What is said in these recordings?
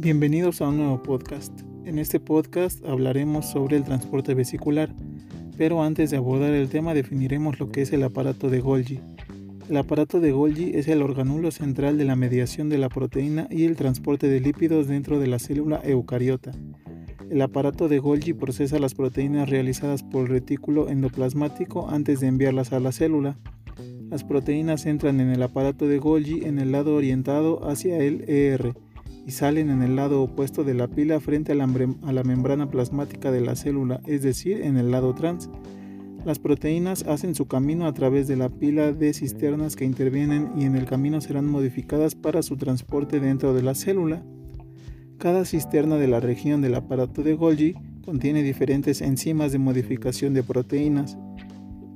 Bienvenidos a un nuevo podcast. En este podcast hablaremos sobre el transporte vesicular, pero antes de abordar el tema definiremos lo que es el aparato de Golgi. El aparato de Golgi es el organulo central de la mediación de la proteína y el transporte de lípidos dentro de la célula eucariota. El aparato de Golgi procesa las proteínas realizadas por el retículo endoplasmático antes de enviarlas a la célula. Las proteínas entran en el aparato de Golgi en el lado orientado hacia el ER y salen en el lado opuesto de la pila frente a la, membrana plasmática de la célula, es decir, en el lado trans. Las proteínas hacen su camino a través de la pila de cisternas que intervienen y en el camino serán modificadas para su transporte dentro de la célula. Cada cisterna de la región del aparato de Golgi contiene diferentes enzimas de modificación de proteínas.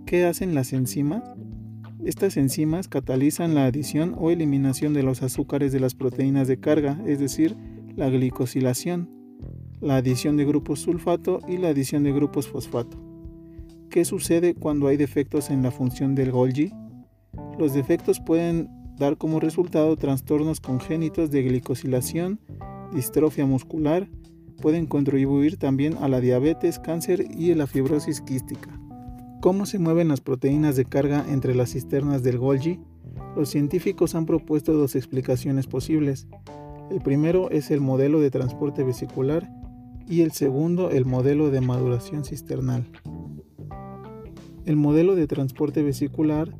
¿Qué hacen las enzimas? Estas enzimas catalizan la adición o eliminación de los azúcares de las proteínas de carga, es decir, la glicosilación, la adición de grupos sulfato y la adición de grupos fosfato. ¿Qué sucede cuando hay defectos en la función del Golgi? Los defectos pueden dar como resultado trastornos congénitos de glicosilación, distrofia muscular, pueden contribuir también a la diabetes, cáncer y la fibrosis quística. ¿Cómo se mueven las proteínas de carga entre las cisternas del Golgi? Los científicos han propuesto dos explicaciones posibles. El primero es el modelo de transporte vesicular y el segundo el modelo de maduración cisternal. El modelo de transporte vesicular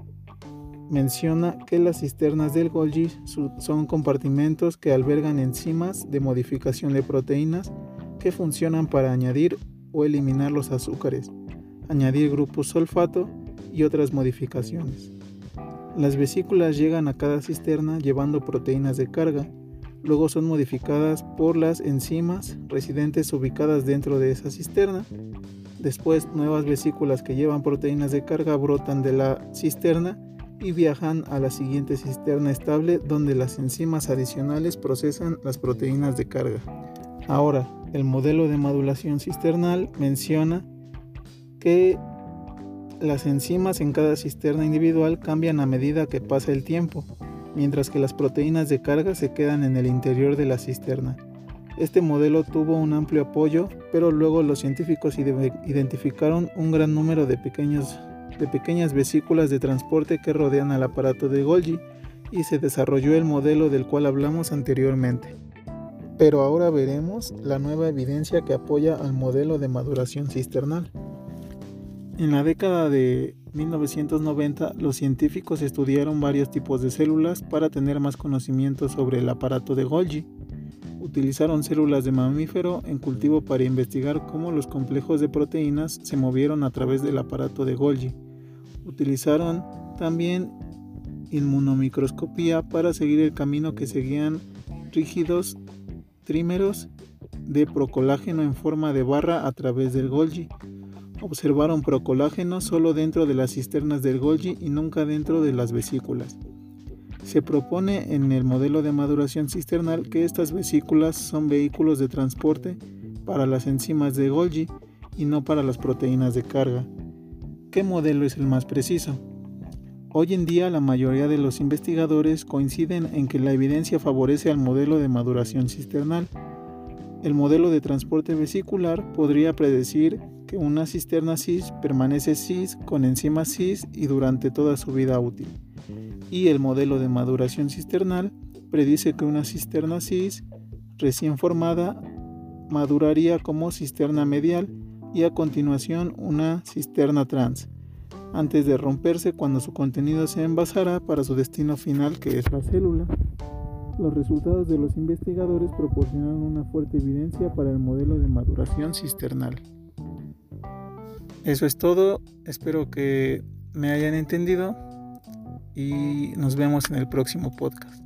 menciona que las cisternas del Golgi son compartimentos que albergan enzimas de modificación de proteínas que funcionan para añadir o eliminar los azúcares añadir grupos sulfato y otras modificaciones. Las vesículas llegan a cada cisterna llevando proteínas de carga, luego son modificadas por las enzimas residentes ubicadas dentro de esa cisterna. Después nuevas vesículas que llevan proteínas de carga brotan de la cisterna y viajan a la siguiente cisterna estable donde las enzimas adicionales procesan las proteínas de carga. Ahora, el modelo de modulación cisternal menciona que las enzimas en cada cisterna individual cambian a medida que pasa el tiempo, mientras que las proteínas de carga se quedan en el interior de la cisterna. Este modelo tuvo un amplio apoyo, pero luego los científicos identificaron un gran número de, pequeños, pequeñas vesículas de transporte que rodean al aparato de Golgi y se desarrolló el modelo del cual hablamos anteriormente. Pero ahora veremos la nueva evidencia que apoya al modelo de maduración cisternal. En la década de 1990, los científicos estudiaron varios tipos de células para tener más conocimiento sobre el aparato de Golgi. Utilizaron células de mamífero en cultivo para investigar cómo los complejos de proteínas se movieron a través del aparato de Golgi. Utilizaron también inmunomicroscopía para seguir el camino que seguían rígidos trímeros de procolágeno en forma de barra a través del Golgi observaron procolágeno solo dentro de las cisternas del Golgi y nunca dentro de las vesículas. Se propone en el modelo de maduración cisternal que estas vesículas son vehículos de transporte para las enzimas de Golgi y no para las proteínas de carga. ¿Qué modelo es el más preciso? Hoy en día la mayoría de los investigadores coinciden en que la evidencia favorece al modelo de maduración cisternal. El modelo de transporte vesicular podría predecir una cisterna cis permanece cis con enzimas cis y durante toda su vida útil. Y el modelo de maduración cisternal predice que una cisterna cis recién formada maduraría como cisterna medial y a continuación una cisterna trans, antes de romperse cuando su contenido se envasará para su destino final que es la célula. Los resultados de los investigadores proporcionaron una fuerte evidencia para el modelo de maduración cisternal. Eso es todo, espero que me hayan entendido y nos vemos en el próximo podcast.